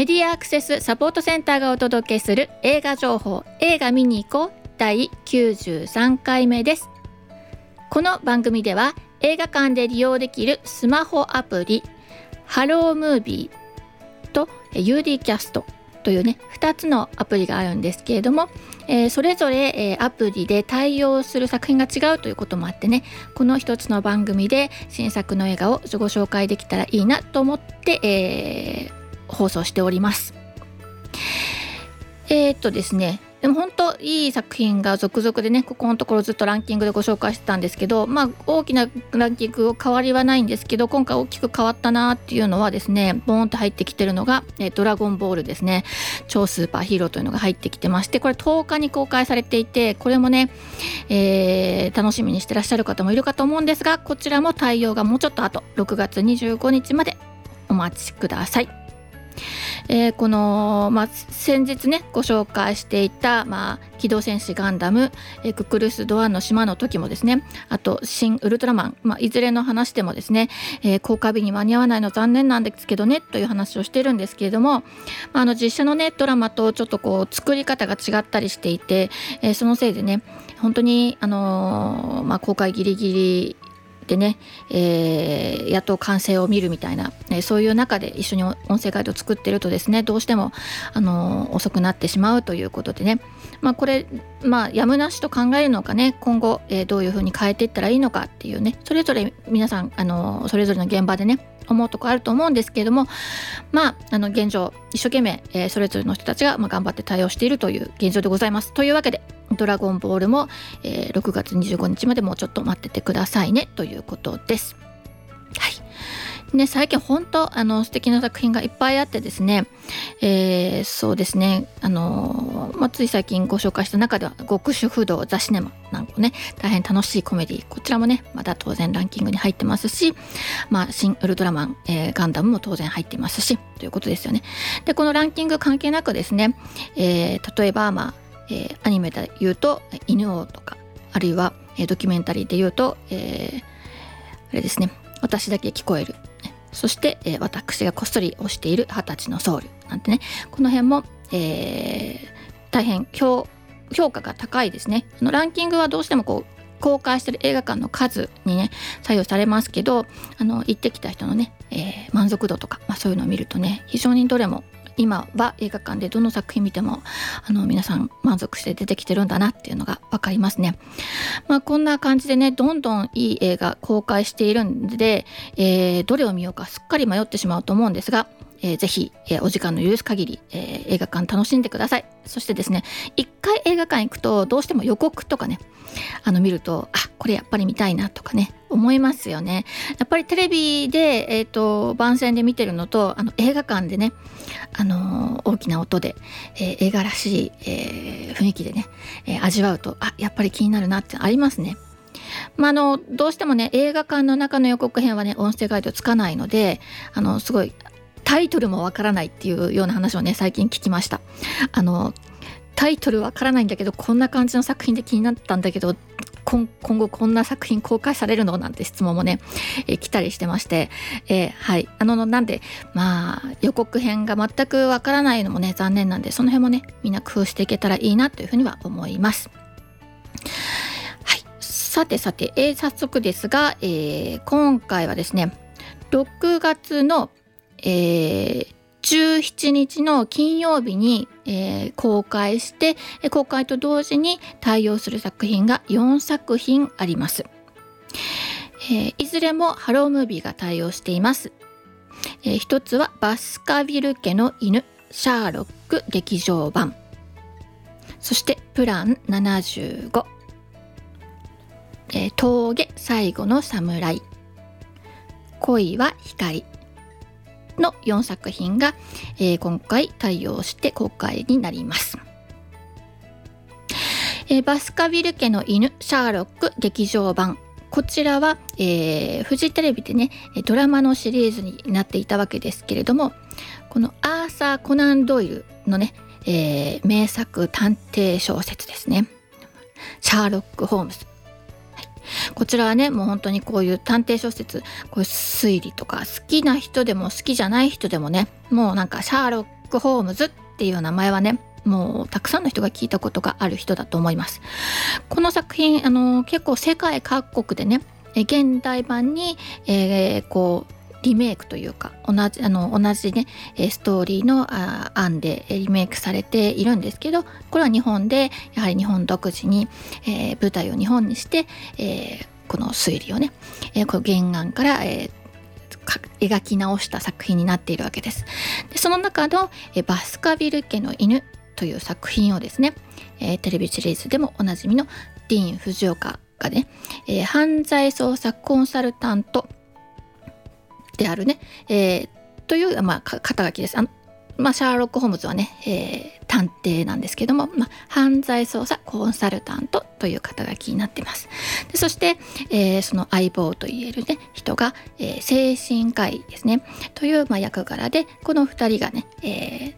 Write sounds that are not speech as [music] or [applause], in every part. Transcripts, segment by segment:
メディアアクセスサポートセンターがお届けする映画情報映画見に行こう第93回目です。この番組では映画館で利用できるスマホアプリハロームービーと UD キャストというね2つのアプリがあるんですけれども、えー、それぞれ、えー、アプリで対応する作品が違うということもあってねこの1つの番組で新作の映画をご紹介できたらいいなと思って、えー、放送しております。えー、っとですねでも本当いい作品が続々でねここのところずっとランキングでご紹介してたんですけどまあ大きなランキング変わりはないんですけど今回大きく変わったなっていうのはですねボーンと入ってきてるのが「えドラゴンボール」ですね超スーパーヒーローというのが入ってきてましてこれ10日に公開されていてこれもね、えー、楽しみにしてらっしゃる方もいるかと思うんですがこちらも対応がもうちょっと後6月25日までお待ちください。えー、この、まあ、先日ねご紹介していた、まあ、機動戦士ガンダム、えー、ククルス・ドアンの島の時もですねあと「新ウルトラマン」まあ、いずれの話でもですね、えー、公開日に間に合わないの残念なんですけどねという話をしてるんですけれども、まあ、あの実写のねドラマとちょっとこう作り方が違ったりしていて、えー、そのせいでね本当に、あのー、まあ、公開ギリギリでね、えー、やっと完成を見るみたいな、えー、そういう中で一緒に音声ガイドを作ってるとですねどうしても、あの、遅くなってしまうということでね、まあ、これ、まあ、やむなしと考えるのかね今後、えー、どういうふうに変えていったらいいのかっていうね。それぞれ皆さん、あのそれぞれの現場でね思うとこあると思うんですけれどもまああの現状一生懸命、えー、それぞれの人たちが、まあ、頑張って対応しているという現状でございます。というわけで「ドラゴンボールも」えー、6月25日までもうちょっと待っててくださいねということです。はいね、最近本当あの素敵な作品がいっぱいあってですね、えー、そうですねあの、まあ、つい最近ご紹介した中では「極主不動ザ・シネマ」なんかね大変楽しいコメディこちらもねまだ当然ランキングに入ってますし「まあ、新ウルトラマン、えー、ガンダム」も当然入ってますしということですよね。でこのランキング関係なくですね、えー、例えば、まあえー、アニメで言うと「犬王」とかあるいは、えー、ドキュメンタリーで言うと、えー、あれですね「私だけ聞こえる」そして、えー、私がこっそり推している二十歳のソウルなんてね。この辺も、えー、大変評価が高いですね。そのランキングはどうしてもこう公開してる映画館の数にね左右されますけどあの行ってきた人のね、えー、満足度とか、まあ、そういうのを見るとね非常にどれも今は映画館でどの作品見てもあの皆さん満足して出てきてるんだなっていうのが分かりますね。まあ、こんな感じでねどんどんいい映画公開しているんで、えー、どれを見ようかすっかり迷ってしまうと思うんですがえー、ぜひ、えー、お時間の許す限り、えー、映画館楽しんでください。そしてですね、一回映画館行くとどうしても予告とかね、あの見ると、あ、これやっぱり見たいなとかね、思いますよね。やっぱりテレビで、え、ー、と、番宣で見てるのと、あの映画館でね、あの大きな音で、え映画らしい、え雰囲気でね、え味わうと、あ、やっぱり気になるなってありますね。まあ、あのどうしてもね映画館の中の予告編はね音声ガイドつかないのであのすごいタイトルもわからないっていうような話をね最近聞きましたあのタイトルわからないんだけどこんな感じの作品で気になったんだけど今後こんな作品公開されるのなんて質問もね、えー、来たりしてまして、えー、はいあのなんでまあ予告編が全くわからないのもね残念なんでその辺もねみんな工夫していけたらいいなというふうには思います。はいさてさて、えー、早速ですが、えー、今回はですね6月の、えー、17日の金曜日に、えー、公開して公開と同時に対応する作品が4作品あります、えー、いずれもハロームービーが対応しています、えー、一つはバスカビル家の犬シャーロック劇場版。そしてプラン75、えー、峠最後の侍。恋は光。の4作品が、えー、今回対応して公開になります。えー、バスカビル家の犬シャーロック劇場版。こちらは、えー、フジテレビでねドラマのシリーズになっていたわけですけれどもこのアーサー・コナン・ドイルのね、えー、名作探偵小説ですね。シャーロック・ホームズこちらはねもう本当にこういう探偵小説こういう推理とか好きな人でも好きじゃない人でもねもうなんかシャーロック・ホームズっていう名前はねもうたくさんの人が聞いたことがある人だと思います。この作品あの結構世界各国でね現代版に、えー、こうリメイクというか同じあの同じねストーリーの案でリメイクされているんですけどこれは日本でやはり日本独自に、えー、舞台を日本にして、えー、この推理をね、えー、この原案から、えー、描き直した作品になっているわけです。でその中の、えバスカビル家の犬という作品をですね、えテレビシリーズでもおなじみのディーン・藤岡がね、え犯罪捜査コンサルタントであるね、えー、という、まあ、肩書きです。あまあ、シャーロック・ホームズはね、えー、探偵なんですけども、まあ、犯罪捜査コンサルタントという肩書きになってます。でそして、えー、その相棒といえる、ね、人が、えー、精神科医ですねという、まあ、役柄でこの2人がね、え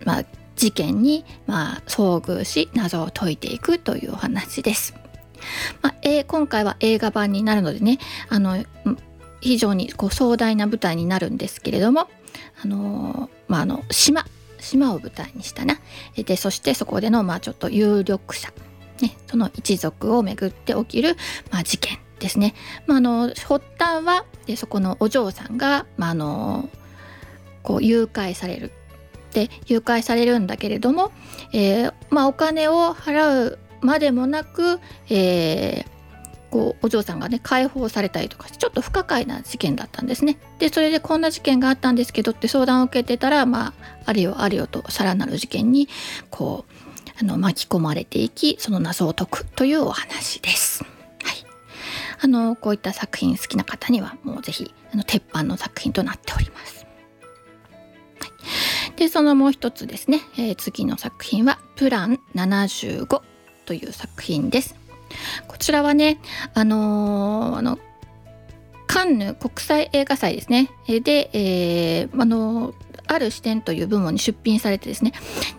ーまあ、事件に、まあ、遭遇し謎を解いていくというお話です。まあえー、今回は映画版になるのでねあの非常にこう壮大な舞台になるんですけれども、あのまあ、の島島を舞台にしたなでそしてそこでの、まあ、ちょっと有力者、ね、その一族をめぐって起きる、まあ、事件ですね。まあ、の発端はでそこのお嬢さんが、まあ、あのこう誘拐されるで誘拐されるんだけれども、えーまあ、お金を払うまでもなく、えー、こうお嬢さんがね解放されたりとかちょっと不可解な事件だったんですね。でそれでこんな事件があったんですけどって相談を受けてたらまああれよあれよとさらなる事件にこうあの巻き込まれていきその謎を解くというお話です。はい、あのこういった作品好きな方にはもう是非あの鉄板の作品となっております。はい、でそのもう一つですね、えー、次の作品は「プラン75」という作品です。こちらはねあのー、あのカンヌ国際映画祭ですねで、えー、あのある視点という部門に出品されてですね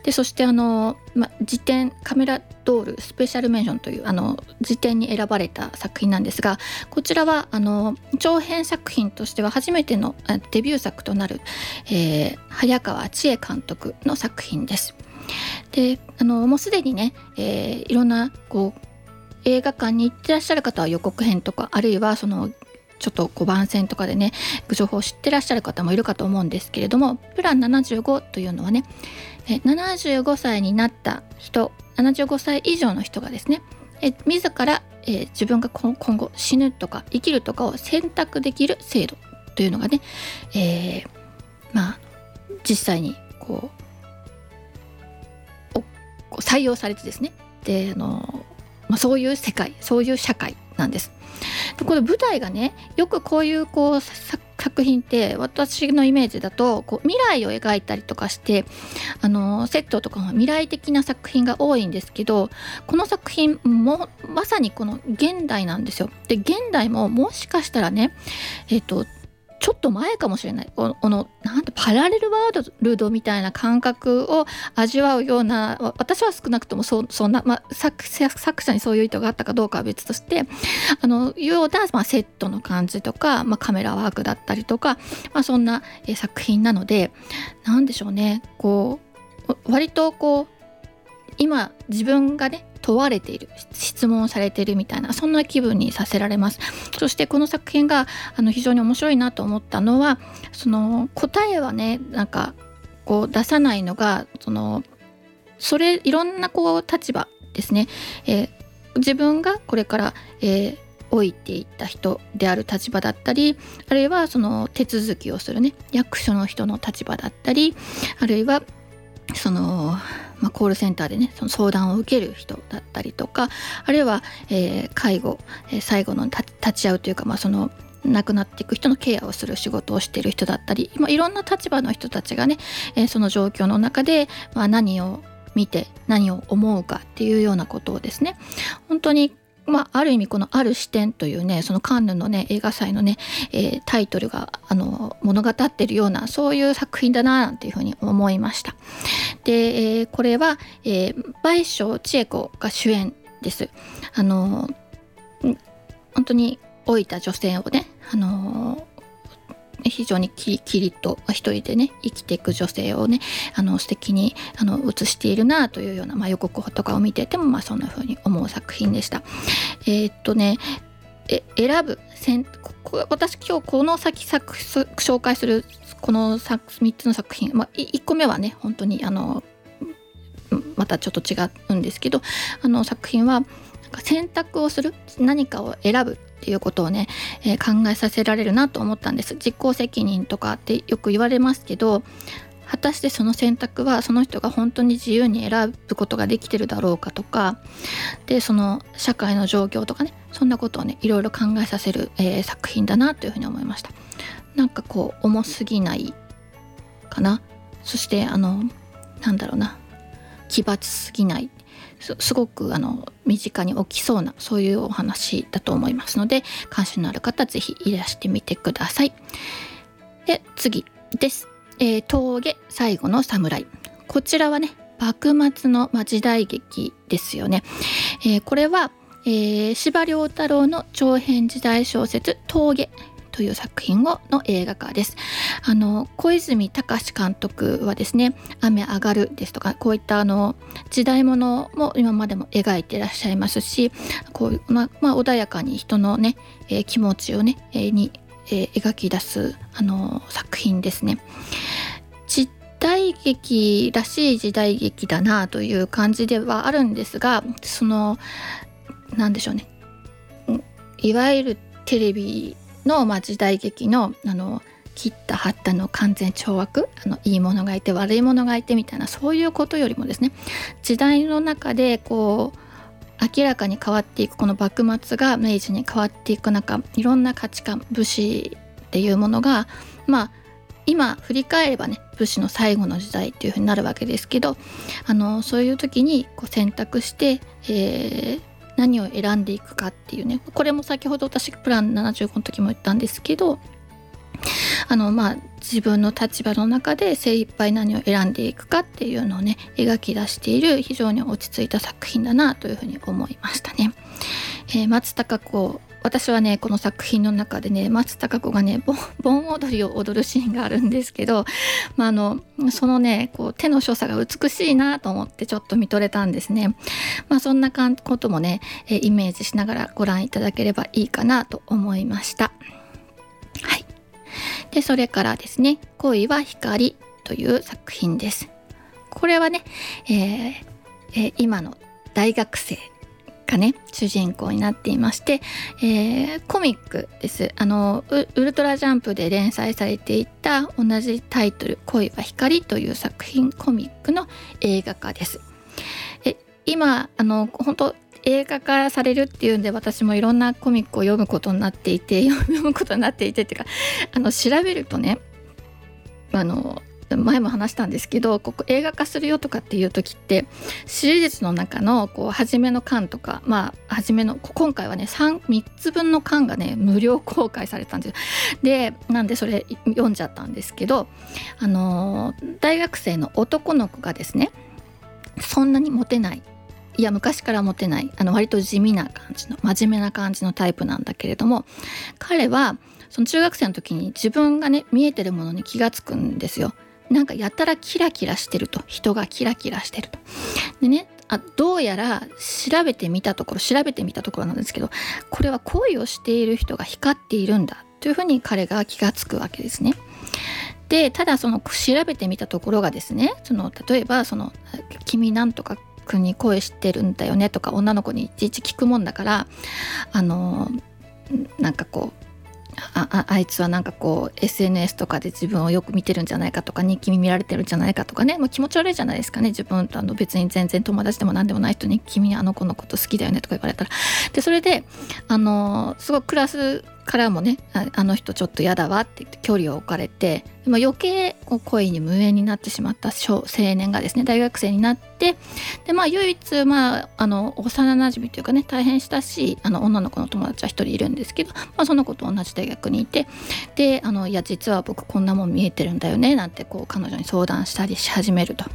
でそしてあの、ま、辞典カメラドールスペシャルメンションというあの辞典に選ばれた作品なんですがこちらはあの長編作品としては初めてのデビュー作となる、え、早川千恵監督の作品です。であのもうすでにね、え、いろんなこう映画館に行ってらっしゃる方は予告編とかあるいはそのちょっとこう番宣とかでね情報を知ってらっしゃる方もいるかと思うんですけれどもプラン75というのはね75歳になった人75歳以上の人がですね自ら、え自分が今後死ぬとか生きるとかを選択できる制度というのがね、えー、まあ実際にこう採用されてですね。であのまあ、そういう世界そういう社会なんです。でこれ舞台がねよくこういうこう作品って私のイメージだとこう未来を描いたりとかしてあのセットとかも未来的な作品が多いんですけどこの作品もまさにこの現代なんですよ。で現代ももしかしたらねえっ、ー、とちょっと前かもしれない。このなんてパラレルワールドみたいな感覚を味わうような私は少なくともそんな、まあ、作作者にそういう意図があったかどうかは別としてあのような、まあ、セットの感じとか、まあ、カメラワークだったりとか、まあ、そんな、え作品なので何でしょうね。こう割とこう今自分がね問われている質問されているみたいなそんな気分にさせられます。そしてこの作品があの非常に面白いなと思ったのはその答えはねなんかこう出さないのがそのそれいろんなこう立場ですね、えー、自分がこれから、えー、置いていった人である立場だったりあるいはその手続きをするね役所の人の立場だったりあるいはそのまあ、コールセンターでねその相談を受ける人だったりとかあるいは、えー、介護、えー、最後の立ち会うというか、まあ、その亡くなっていく人のケアをする仕事をしている人だったり、まあ、いろんな立場の人たちがね、えー、その状況の中で、まあ、何を見て何を思うかっていうようなことをですね本当にまあ、ある意味この「ある視点」というねそのカンヌのね映画祭のね、えー、タイトルがあの物語ってるようなそういう作品だななんていうふうに思いました。で、えー、これは、えー、倍賞千恵子が主演です。あの本当に老いた女性をねあの非常にキリッと一人でね生きていく女性をねあの素敵にあの映しているなというような、まあ、予告とかを見ていても、まあ、そんな風に思う作品でした。えー、っとねえ選ぶ私今日この先作紹介するこの3つの作品、まあ、1個目はね本当にあのまたちょっと違うんですけどあの作品は選択をする何かを選ぶっていうことをね、えー、考えさせられるなと思ったんです。実行責任とかってよく言われますけど果たしてその選択はその人が本当に自由に選ぶことができてるだろうかとかでその社会の状況とかねそんなことをねいろいろ考えさせる、えー、作品だなというふうに思いました。なんかこう重すぎないかな。そしてあのなんだろうな。奇抜すぎないすごくあの身近に起きそうなそういうお話だと思いますので関心のある方是非いらしてみてください。で次です、えー、峠最後の侍こちらはね幕末の、時代劇ですよね。えー、これは、えー、司馬太郎の長編時代小説「峠」という作品をの映画化です。あの小泉隆監督はですね「雨上がる」ですとかこういったあの時代物も今までも描いていらっしゃいますしこういう、ままあ、穏やかに人のね、えー、気持ちをね、えー、に、えー、描き出すあの作品ですね。時代劇らしい時代劇だなという感じではあるんですがその何でしょうねいわゆるテレビの、まあ、時代劇のあの切った貼ったの完全懲悪あのいいものがいて悪いものがいてみたいなそういうことよりもですね時代の中でこう明らかに変わっていくこの幕末が明治に変わっていく中いろんな価値観武士っていうものがまあ今振り返ればね武士の最後の時代っていうふうになるわけですけどあのそういう時にこう選択して、えー、何を選んでいくかっていうねこれも先ほど私プラン75の時も言ったんですけどあのまあ自分の立場の中で精一杯何を選んでいくかっていうのをね描き出している非常に落ち着いた作品だなというふうに思いましたね。えー、松たか子私はねこの作品の中でね松たか子がね盆踊りを踊るシーンがあるんですけど、まあ、あのそのねこう手の所作が美しいなと思ってちょっと見とれたんですね。まあ、そんなこともねイメージしながらご覧いただければいいかなと思いました。はい、でそれからですね「恋は光」という作品です。これはね、えーえー、今の大学生がね主人公になっていまして、えー、コミックですあのウルトラジャンプで連載されていた同じタイトル「恋は光」という作品コミックの映画化です。え今あの本当映画化されるっていうんで私もいろんなコミックを読むことになっていて [laughs] 読むことになっていてっていうかあの調べるとねあの前も話したんですけどここ映画化するよとかっていう時ってシリーズの中のこう初めの巻とかまあ初めの今回はね 3, 3つ分の巻がね無料公開されたんですでなんでそれ読んじゃったんですけどあの大学生の男の子がですねそんなにモテない。いや昔からモテない。あの割と地味な感じの真面目な感じのタイプなんだけれども彼はその中学生の時に自分がね見えてるものに気が付くんですよ。なんかやたらキラキラしてると人がキラキラしてると。でねあどうやら調べてみたところ調べてみたところなんですけどこれは恋をしている人が光っているんだというふうに彼が気が付くわけですね。でただその調べてみたところがですねその例えばその「君なんとか君に恋してるんだよね」とか女の子にいちいち聞くもんだからあのなんかこうああいつはなんかこう SNS とかで自分をよく見てるんじゃないかとか日記見られてるんじゃないかとかね。もう気持ち悪いじゃないですかね。自分あの別に全然友達でも何でもない人に「君あの子のこと好きだよね」とか言われたら。でそれであのすごいクラスからもねあの人ちょっと嫌だわって言って距離を置かれて余計恋に無縁になってしまった青年がですね大学生になってでまあ唯一まああの幼なじみというかね大変親しいあの女の子の友達は一人いるんですけど、まあ、その子と同じ大学にいてであのいや実は僕こんなもん見えてるんだよねなんてこう彼女に相談したりし始めると。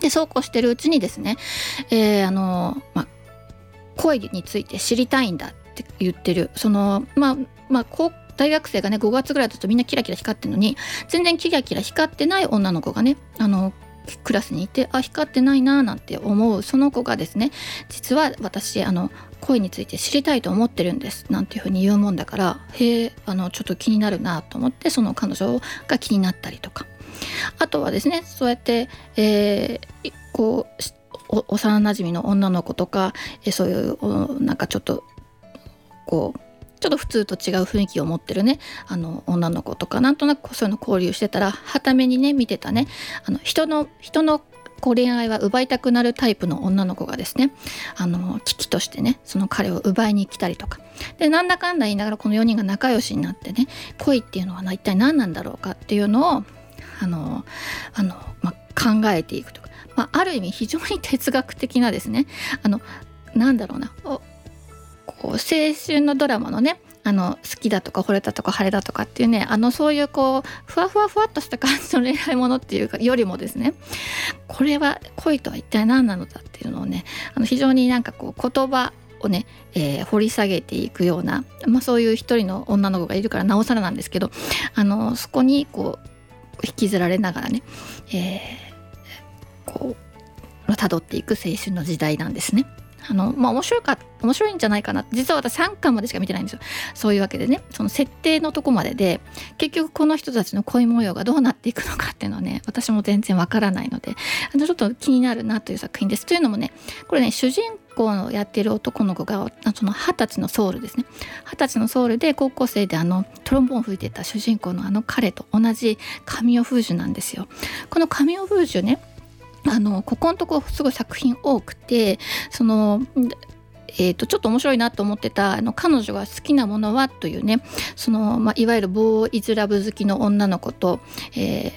でそうこうしてるうちにですね、えー、あのまあ恋について知りたいんだって言ってる。そのまあまあ大学生がね5月ぐらいだとみんなキラキラ光ってるのに全然キラキラ光ってない女の子がねあのクラスにいてあ光ってないなーなんて思うその子がですね実は私あの恋について知りたいと思ってるんですなんていうふうに言うもんだからへえあのちょっと気になるなと思ってその彼女が気になったりとか。あとはですねそうやって、えー、こう幼なじみの女の子とか、えそういうなんかちょっとこうちょっと普通と違う雰囲気を持ってるねあの女の子とかなんとなくそういうの交流してたらはためにね見てたねあの人の人のこう恋愛は奪いたくなるタイプの女の子がですねあの危機としてねその彼を奪いに来たりとか。でなんだかんだ言いながらこの4人が仲良しになってね恋っていうのは一体何なんだろうかっていうのをあのあの、まあ、考えていくとか、まあ、ある意味非常に哲学的なですねあのなんだろうなこう青春のドラマのねあの好きだとか惚れたとか晴れだとかっていうねあのそういうこうふわふわふわっとした感じの恋愛ものっていうかよりもですねこれは恋とは一体何なのだっていうのをねあの非常になんかこう言葉をね、えー、掘り下げていくような、まあ、そういう一人の女の子がいるからなおさらなんですけどあのそこにこう引きずられながらね、えー、こう辿っていく青春の時代なんですね。あのまあ面白いか面白いんじゃないかな。実は私3巻までしか見てないんですよ。そういうわけでね。その設定のとこまでで結局この人たちの恋模様がどうなっていくのかっていうのはね私も全然わからないのであのちょっと気になるなという作品です。というのもねこれね主人公のやってる男の子がその二十歳のソウルですね。二十歳のソウルで高校生であのトロンボーン吹いてた主人公のあの彼と同じカミオ・フージュなんですよ。このカミオ・フージュねあのここのとこすごい作品多くてそのえーと、ちょっと面白いなと思ってたあの彼女が好きなものはというねその、まあ、いわゆるボーイズラブ好きの女の子と、え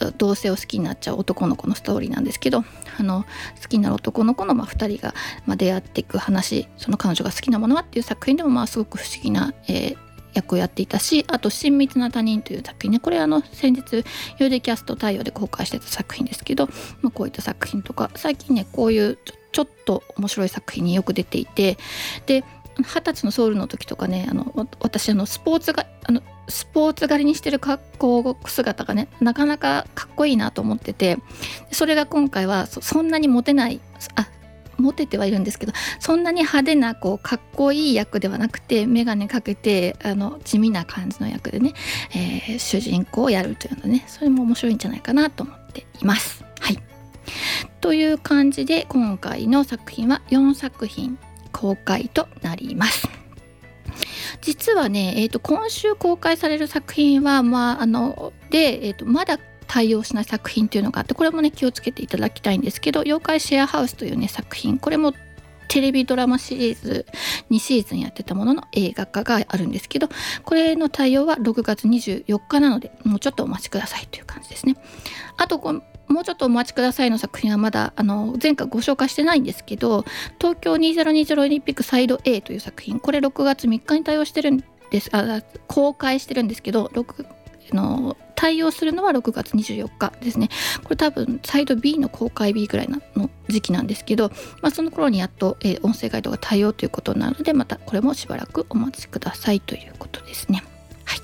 ー、同性を好きになっちゃう男の子のストーリーなんですけどあの好きになる男の子の、まあ、2人が、まあ、出会っていく話その彼女が好きなものはっていう作品でも、まあ、すごく不思議な、えー役をやっていたしあと「親密な他人」という作品ね。これあの先日ユーデキャスト太陽で公開してた作品ですけど、まあ、こういった作品とか最近ねこういうちょっと面白い作品によく出ていてで二十歳のソウルの時とかねあの私あのスポーツがあのスポーツ狩りにしてる格好姿がねなかなかかっこいいなと思っててそれが今回はそんなにモテないあモテてはいるんですけどそんなに派手なこうかっこいい役ではなくて眼鏡かけてあの地味な感じの役でね、えー、主人公をやるというのねそれも面白いんじゃないかなと思っています。はいという感じで今回の作品は4作品公開となります。実はね、えーと、今週公開される作品は、まあ、あので、えーとまだ対応しない作品っていうのがあってこれもね気をつけていただきたいんですけど「妖怪シェアハウス」というね作品これもテレビドラマシリーズ2シーズンやってたものの映画化があるんですけどこれの対応は6月24日なのでもうちょっとお待ちくださいという感じですね。あともうちょっとお待ちくださいの作品はまだあの前回ご紹介してないんですけど東京2020オリンピックサイド A という作品これ6月3日に対応してるんですあ公開してるんですけど6の対応するのは6月24日ですねこれ多分サイド B の公開日ぐらいの時期なんですけど、まあ、その頃にやっと、えー、音声ガイドが対応ということなのでまたこれもしばらくお待ちくださいということですね。はい、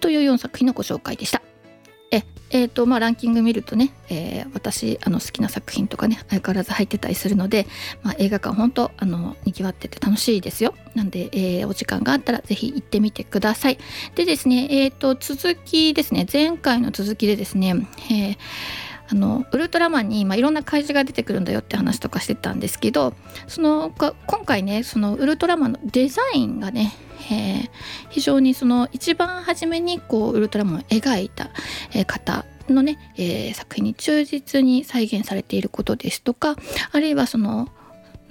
という4作品のご紹介でした。えーとまあ、ランキング見るとね、えー、私あの好きな作品とかね相変わらず入ってたりするので、まあ、映画館本当あのにぎわってて楽しいですよ。なんで、えー、お時間があったら是非行ってみてください。でですねえっ、ー、と続きですね。前回の続きでですね、えーあのウルトラマンに、ま、いろんな怪獣が出てくるんだよって話とかしてたんですけどその今回ねそのウルトラマンのデザインがね、えー、非常にその一番初めにこうウルトラマンを描いた、え方のね、えー、作品に忠実に再現されていることですとかあるいはその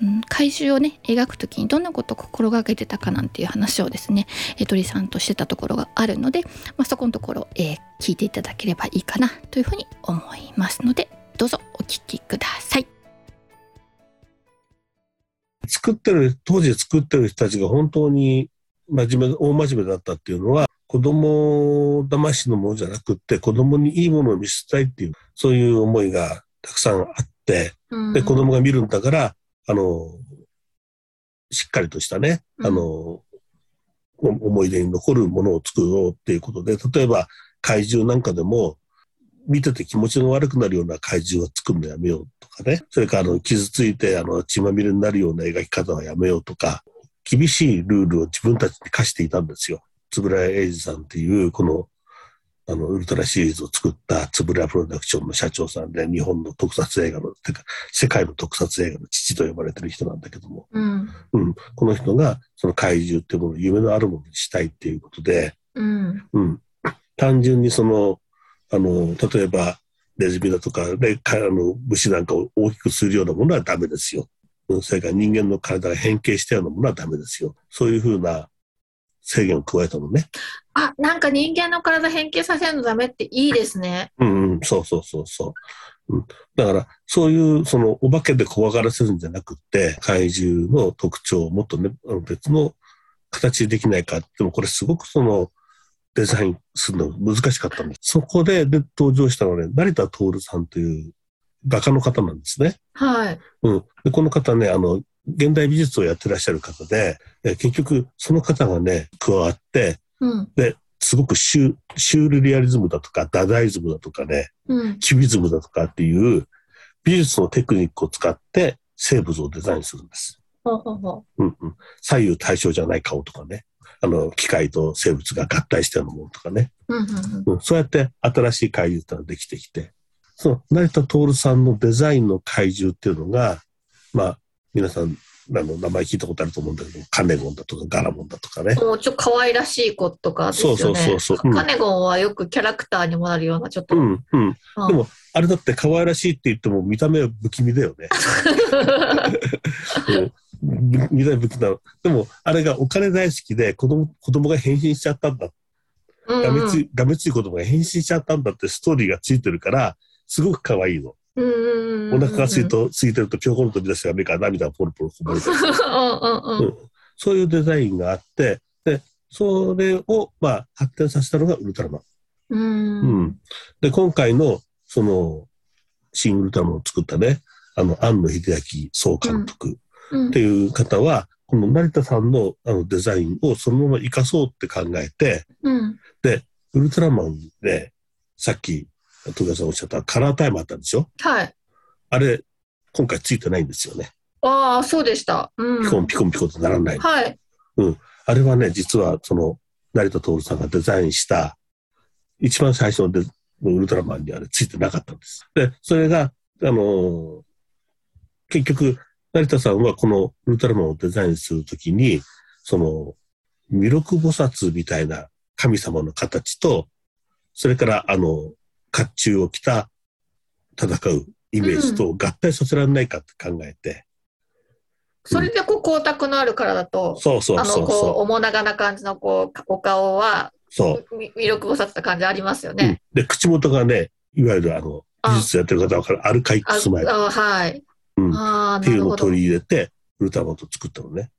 うん、怪獣をね描く時にどんなことを心がけてたかなんていう話をですね、え鳥さんとしてたところがあるので、まあ、そこのところ、えー、聞いていただければいいかなというふうに思いますのでどうぞお聞きください。作ってる当時作ってる人たちが本当に真面目大真面目だったっていうのは子供騙しのものじゃなくって子供にいいものを見せたいっていうそういう思いがたくさんあって、うん、で子供が見るんだからあの、しっかりとしたね、あの、思い出に残るものを作ろうっていうことで、例えば怪獣なんかでも、見てて気持ちが悪くなるような怪獣は作るのやめようとかね。それからあの傷ついてあの血まみれになるような描き方はやめようとか、厳しいルールを自分たちに課していたんですよ。円谷英二さんっていうこのあのウルトラシリーズを作った円谷プロダクションの社長さんで日本の特撮映画のてか世界の特撮映画の父と呼ばれてる人なんだけども、うん。うん、この人がその怪獣っていうものを夢のあるものにしたいっていうことで、うん。うん、単純にそのあの例えばネズミだとか、ね、かあの虫なんかを大きくするようなものはダメですよ。うんそれから人間の体が変形したようなものはダメですよ。そういうふうな制限を加えたのね。あ、なんか人間の体変形させるのダメっていいですね。うんうん、そうそうそうそう。うん、だから、そういう、その、お化けで怖がらせるんじゃなくって、怪獣の特徴をもっとね、あの別の形でできないか。でもこれすごくその、デザインするの難しかったんです。そこで、で、登場したのはね、成田徹さんという画家の方なんですね。はい。うん。で、この方ね、あの、現代美術をやってらっしゃる方で、え結局、その方がね、加わって、うん。すごくシュシュールリアリズムだとか、ダダイズムだとかね、うん。キュビズムだとかっていう美術のテクニックを使って生物をデザインするんです。ほうんうん、左右対称じゃない顔とかね、あの、機械と生物が合体したようなものとかね、う。うん。うん。うん、そうやって新しい怪獣ってのができてきて、その成田徹さんのデザインの怪獣っていうのが、まあ、皆さん、あの、名前聞いたことあると思うんだけど、カネゴンだとかガラモンだとかね。もうちょっと可愛らしい子とかですよね。そうそうそうそううんカネゴンはよくキャラクターにもなるような、ちょっと。うん、うん。うんでも、あれだって可愛らしいって言っても見た目は不気味だよね。[laughs] うん見た目不気味なの。でも、あれがお金大好きで子供、子供が変身しちゃったんだ。うんがめつい、がめつい子供が変身しちゃったんだってストーリーがついてるから、すごく可愛いの。お腹が空いと、空いてると、ぴょこんと飛び出して目から涙がポロポロこぼれてる。[laughs] うん。そういうデザインがあって、で、それを、まあ、発展させたのがウルトラマン。う。うんん。で、今回の、その、新ウルトラマンを作ったね、あの、庵野秀明総監督うんっていう方は、この成田さんのあのデザインをそのまま活かそうって考えて、うん。ウルトラマンで、さっき、戸田さんおっしゃったカラータイムあったんでしょ？はい。あれ、今回ついてないんですよね。ああ、そうでした。うん。ピコンピコンピコンとならない。はい。あれはね、実はその、成田徹さんがデザインした、一番最初のデウルトラマンにあれついてなかったんです。で、それが、あのー結局、成田さんはこのウルトラマンをデザインするときに、その、弥勒菩薩みたいな神様の形と、それから、あの、甲冑を着た戦うイメージと合体させられないかって考えて、それでこう光沢のある体と、そうそうあのこうそうそう。面長な感じのこうお顔はそう。み魅力をさせた感じありますようんね。で、口元がね、いわゆるあの、あ技術やってる方は分かる、アルカイッあクスマイルっあはい。うんああていうのを取り入れて、ウルトラマンと作ったのね。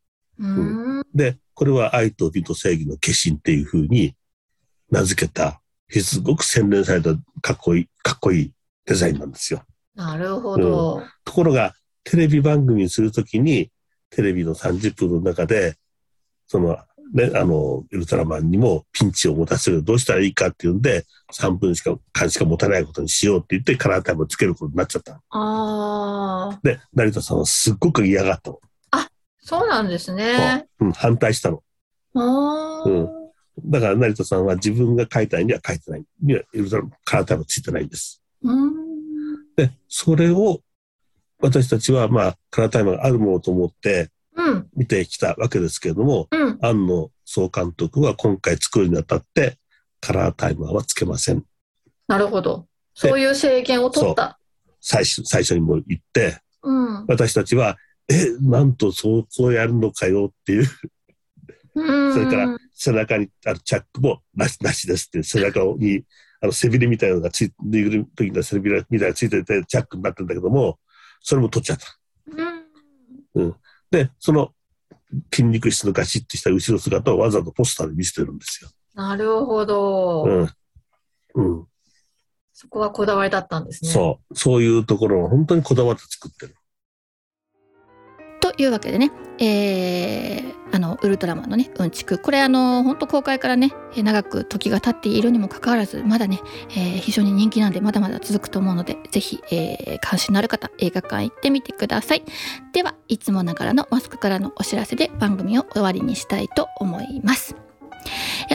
ーんで、これは愛と美と正義の化身っていう風に名付けた、すごく洗練されたかっこいい、かっこいいデザインなんですよ。なるほど。ところが、テレビ番組にするときに、テレビの30分の中で、その、ね、あの、ウルトラマンにもピンチを持たせる、どうしたらいいかっていうんで、3分しか、間しか持たないことにしようって言って、カラータイムをつけることになっちゃった。ああ、で、成田さんはすっごく嫌がったの。そうなんですね。うん、反対したの。ああ、うんだから成田さんは自分が書いた絵には書いてない。にはウルトラマンカラータイムついてないんです。うん。で、それを私たちはまあカラータイムがあるものと思ってうん。見てきたわけですけれども、うん。庵野総監督は今回作るにあたってカラータイマーはつけません。なるほど。そういう制限を取った。最初最初にも言って、うん。私たちは、え、なんとそう、そうやるのかよっていう、うん。それから背中にあるチャックもなしなしですって、背中にあの背びれみたいなのがつい、ぬいぐるみ時の背びれみたいなのがついてて、チャックになってるんだけども、それも取っちゃった。うん。で、その筋肉質のガシッとした後ろ姿をわざわざポスターで見せてるんですよ。なるほど。うん。うん。そこはこだわりだったんですね。そう。そういうところを本当にこだわって作ってる。というわけでね、えー、あのウルトラマンのねうんちく。これあの本当公開からね長く時が経っているにもかかわらずまだね、えー、非常に人気なんでまだまだ続くと思うのでぜひ、えー、関心のある方映画館行ってみてください。ではいつもながらのマスクからのお知らせで番組を終わりにしたいと思います。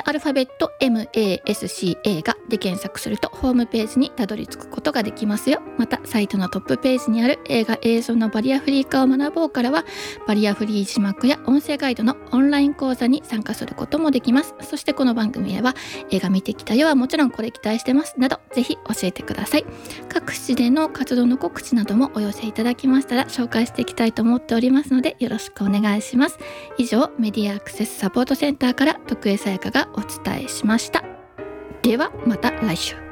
アルファベット MASCA がで検索するとホームページにたどり着くことができますよ。またサイトのトップページにある映画映像のバリアフリー化を学ぼうからはバリアフリー字幕や音声ガイドのオンライン講座に参加することもできます。そしてこの番組へは映画見てきたよはもちろんこれ期待してますなどぜひ教えてください。各地での活動の告知などもお寄せいただきましたら紹介していきたいと思っておりますのでよろしくお願いします。以上メディアアクセスサポートセンターから徳江さやかがお伝えしました。ではまた来週。